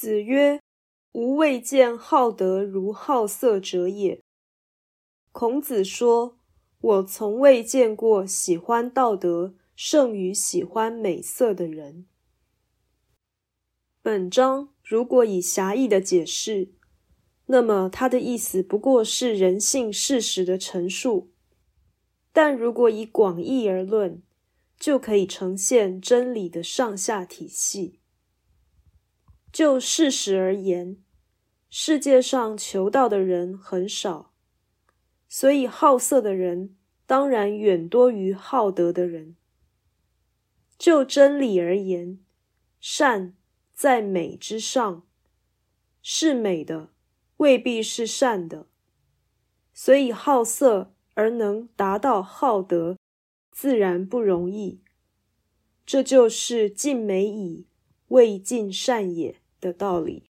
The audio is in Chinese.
子曰：“吾未见好德如好色者也。”孔子说：“我从未见过喜欢道德胜于喜欢美色的人。”本章如果以狭义的解释，那么它的意思不过是人性事实的陈述；但如果以广义而论，就可以呈现真理的上下体系。就事实而言，世界上求道的人很少，所以好色的人当然远多于好德的人。就真理而言，善。在美之上，是美的未必是善的，所以好色而能达到好德，自然不容易。这就是尽美矣，未尽善也的道理。